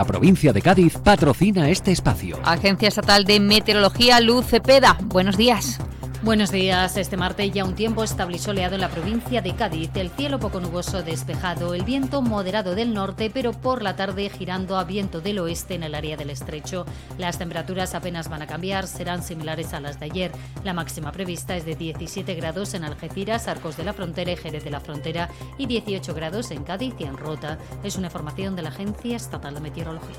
La provincia de Cádiz patrocina este espacio. Agencia Estatal de Meteorología Luz Cepeda. Buenos días. Buenos días. Este martes ya un tiempo estable soleado en la provincia de Cádiz. El cielo poco nuboso despejado, el viento moderado del norte, pero por la tarde girando a viento del oeste en el área del estrecho. Las temperaturas apenas van a cambiar, serán similares a las de ayer. La máxima prevista es de 17 grados en Algeciras, Arcos de la Frontera y Jerez de la Frontera y 18 grados en Cádiz y en Rota. Es una información de la Agencia Estatal de Meteorología.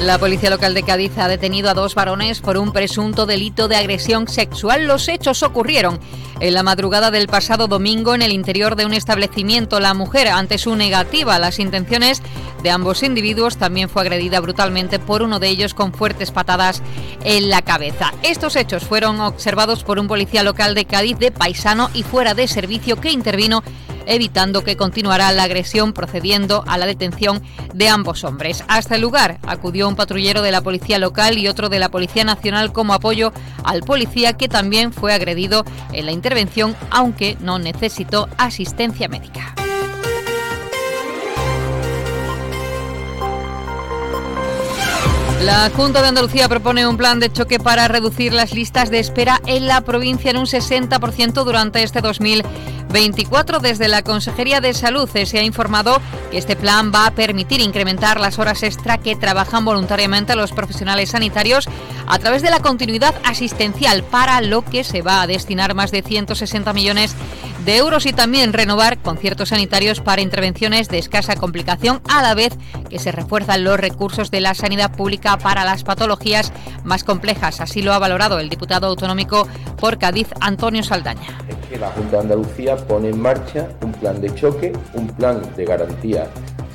La policía local de Cádiz ha detenido a dos varones por un presunto delito de agresión sexual. Los hechos ocurrieron en la madrugada del pasado domingo en el interior de un establecimiento. La mujer, ante su negativa a las intenciones de ambos individuos, también fue agredida brutalmente por uno de ellos con fuertes patadas en la cabeza. Estos hechos fueron observados por un policía local de Cádiz de paisano y fuera de servicio que intervino evitando que continuara la agresión procediendo a la detención de ambos hombres. Hasta el lugar acudió un patrullero de la Policía Local y otro de la Policía Nacional como apoyo al policía que también fue agredido en la intervención, aunque no necesitó asistencia médica. La Junta de Andalucía propone un plan de choque para reducir las listas de espera en la provincia en un 60% durante este 2024. Desde la Consejería de Salud se ha informado que este plan va a permitir incrementar las horas extra que trabajan voluntariamente los profesionales sanitarios a través de la continuidad asistencial, para lo que se va a destinar más de 160 millones de euros y también renovar conciertos sanitarios para intervenciones de escasa complicación, a la vez que se refuerzan los recursos de la sanidad pública para las patologías más complejas. Así lo ha valorado el diputado autonómico por Cádiz, Antonio Saldaña. La Junta de Andalucía pone en marcha un plan de choque, un plan de garantía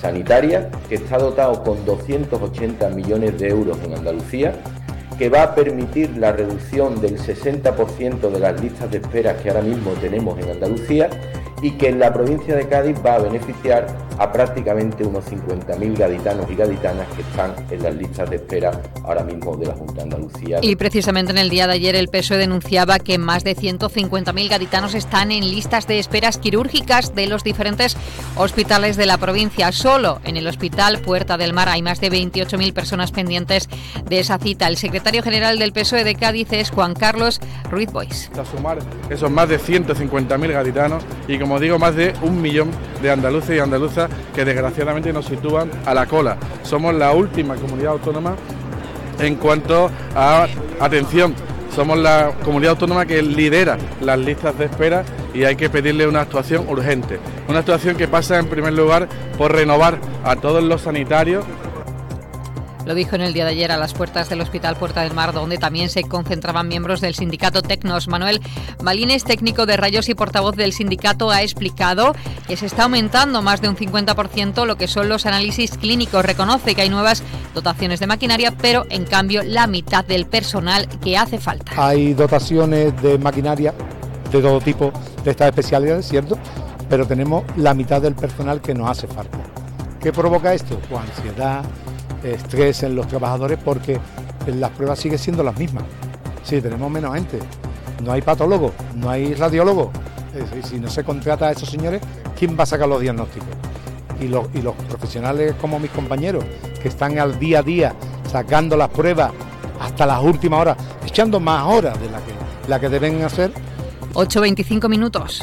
sanitaria que está dotado con 280 millones de euros en Andalucía que va a permitir la reducción del 60% de las listas de espera que ahora mismo tenemos en Andalucía y que en la provincia de Cádiz va a beneficiar a prácticamente unos 50.000 gaditanos y gaditanas que están en las listas de espera ahora mismo de la Junta de Andalucía. Y precisamente en el día de ayer el PSOE denunciaba que más de 150.000 gaditanos están en listas de esperas quirúrgicas de los diferentes hospitales de la provincia. Solo en el Hospital Puerta del Mar hay más de 28.000 personas pendientes de esa cita. El secretario general del PSOE de Cádiz es Juan Carlos Ruiz Bois. A sumar esos más de 150.000 gaditanos y como digo, más de un millón de andaluces y andaluzas que desgraciadamente nos sitúan a la cola. Somos la última comunidad autónoma en cuanto a atención. Somos la comunidad autónoma que lidera las listas de espera y hay que pedirle una actuación urgente. Una actuación que pasa en primer lugar por renovar a todos los sanitarios lo dijo en el día de ayer a las puertas del Hospital Puerta del Mar, donde también se concentraban miembros del sindicato Tecnos. Manuel Malines, técnico de rayos y portavoz del sindicato, ha explicado que se está aumentando más de un 50% lo que son los análisis clínicos. Reconoce que hay nuevas dotaciones de maquinaria, pero en cambio la mitad del personal que hace falta. Hay dotaciones de maquinaria de todo tipo de estas especialidades, ¿cierto? Pero tenemos la mitad del personal que nos hace falta. ¿Qué provoca esto? Pues ansiedad, estrés en los trabajadores porque las pruebas siguen siendo las mismas. Sí, tenemos menos gente. No hay patólogo, no hay radiólogo. si no se contrata a esos señores, ¿quién va a sacar los diagnósticos? Y los, y los profesionales como mis compañeros, que están al día a día sacando las pruebas hasta las últimas horas, echando más horas de la que, la que deben hacer. 8.25 minutos.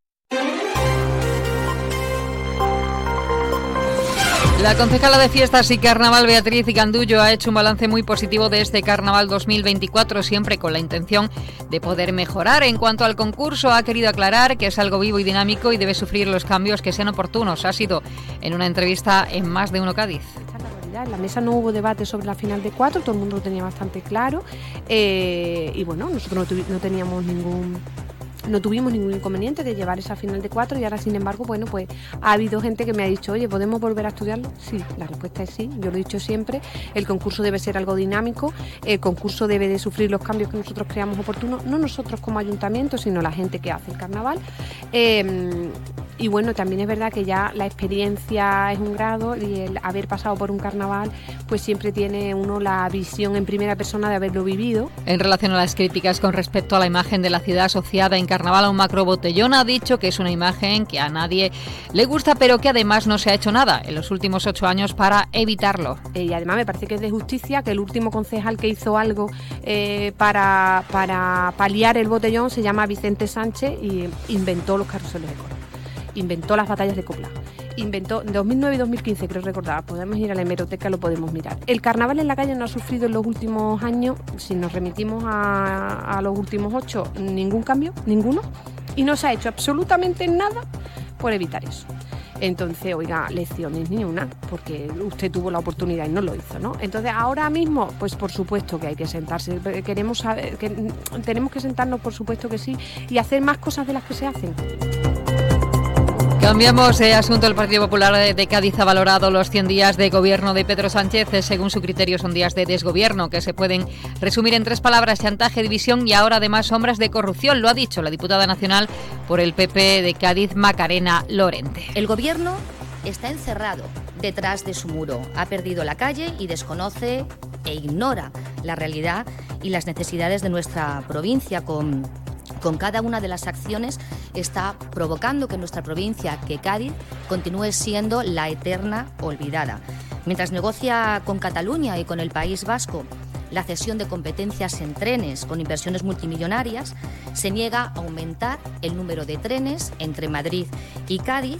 La concejala de Fiestas y Carnaval Beatriz Gandullo ha hecho un balance muy positivo de este Carnaval 2024, siempre con la intención de poder mejorar. En cuanto al concurso, ha querido aclarar que es algo vivo y dinámico y debe sufrir los cambios que sean oportunos. Ha sido en una entrevista en Más de Uno Cádiz. En la mesa no hubo debate sobre la final de cuatro, todo el mundo lo tenía bastante claro. Eh, y bueno, nosotros no teníamos ningún no tuvimos ningún inconveniente de llevar esa final de cuatro y ahora sin embargo bueno pues ha habido gente que me ha dicho oye podemos volver a estudiarlo sí la respuesta es sí. Yo lo he dicho siempre el concurso debe ser algo dinámico el concurso debe de sufrir los cambios que nosotros creamos oportunos no nosotros como ayuntamiento sino la gente que hace el carnaval. Em, y bueno también es verdad que ya la experiencia es un grado y el haber pasado por un carnaval pues siempre tiene uno la visión en primera persona de haberlo vivido. En relación a las críticas con respecto a la imagen de la ciudad asociada en carnaval a un macro botellón ha dicho que es una imagen que a nadie le gusta, pero que además no se ha hecho nada en los últimos ocho años para evitarlo. Eh, y además me parece que es de justicia que el último concejal que hizo algo eh, para, para paliar el botellón se llama Vicente Sánchez y inventó los carruseles de coro, inventó las batallas de copla inventó en 2009 y 2015, creo recordar, podemos ir a la hemeroteca, lo podemos mirar. El carnaval en la calle no ha sufrido en los últimos años, si nos remitimos a, los últimos ocho, ningún cambio, ninguno, y no se ha hecho absolutamente nada por evitar eso. Entonces, oiga, lecciones ni una, porque usted tuvo la oportunidad y no lo hizo, ¿no? Entonces, ahora mismo, pues por supuesto que hay que sentarse. Queremos saber, que tenemos que sentarnos, por supuesto que sí, y hacer más cosas de las que se hacen. Cambiamos de asunto. El Partido Popular de Cádiz ha valorado los 100 días de gobierno de Pedro Sánchez. Según su criterio, son días de desgobierno que se pueden resumir en tres palabras: chantaje, división y ahora además sombras de corrupción. Lo ha dicho la diputada nacional por el PP de Cádiz, Macarena Lorente. El gobierno está encerrado detrás de su muro. Ha perdido la calle y desconoce e ignora la realidad y las necesidades de nuestra provincia con con cada una de las acciones está provocando que nuestra provincia, que Cádiz, continúe siendo la eterna olvidada. Mientras negocia con Cataluña y con el País Vasco la cesión de competencias en trenes con inversiones multimillonarias, se niega a aumentar el número de trenes entre Madrid y Cádiz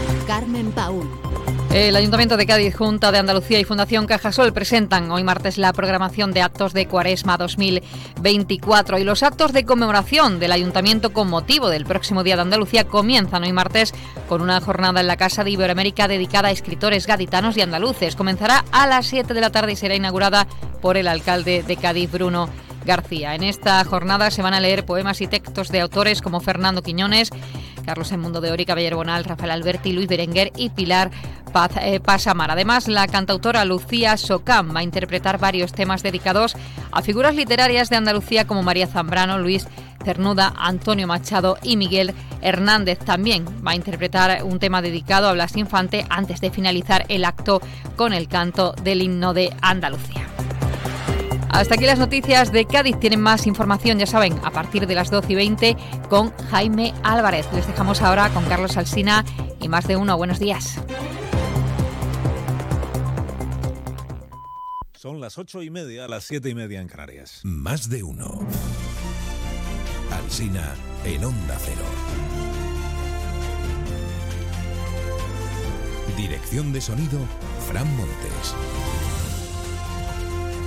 Carmen Paul. El Ayuntamiento de Cádiz, Junta de Andalucía y Fundación Cajasol presentan hoy martes la programación de actos de Cuaresma 2024 y los actos de conmemoración del Ayuntamiento con motivo del próximo Día de Andalucía comienzan hoy martes con una jornada en la Casa de Iberoamérica dedicada a escritores gaditanos y andaluces. Comenzará a las 7 de la tarde y será inaugurada por el alcalde de Cádiz, Bruno García. En esta jornada se van a leer poemas y textos de autores como Fernando Quiñones, Carlos Mundo de Ori, Caballero Bonal, Rafael Alberti, Luis Berenguer y Pilar Paz, eh, Pasamar. Además, la cantautora Lucía Socam va a interpretar varios temas dedicados a figuras literarias de Andalucía como María Zambrano, Luis Cernuda, Antonio Machado y Miguel Hernández. También va a interpretar un tema dedicado a Blas Infante antes de finalizar el acto con el canto del himno de Andalucía. Hasta aquí las noticias de Cádiz. Tienen más información, ya saben, a partir de las 12 y 20 con Jaime Álvarez. Les dejamos ahora con Carlos Alsina y más de uno. Buenos días. Son las ocho y media, las siete y media en Canarias. Más de uno. Alsina en Onda Cero. Dirección de sonido, Fran Montes.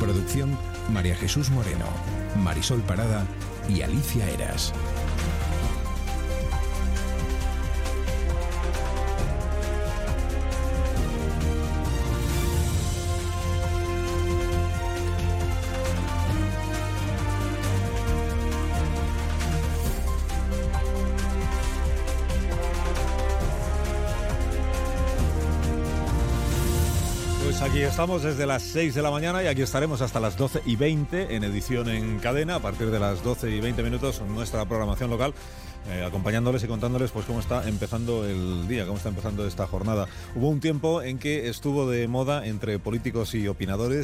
Producción María Jesús Moreno, Marisol Parada y Alicia Eras. Pues aquí estamos desde las 6 de la mañana y aquí estaremos hasta las 12 y 20 en edición en cadena. A partir de las 12 y 20 minutos nuestra programación local. Eh, acompañándoles y contándoles pues cómo está empezando el día, cómo está empezando esta jornada. Hubo un tiempo en que estuvo de moda entre políticos y opinadores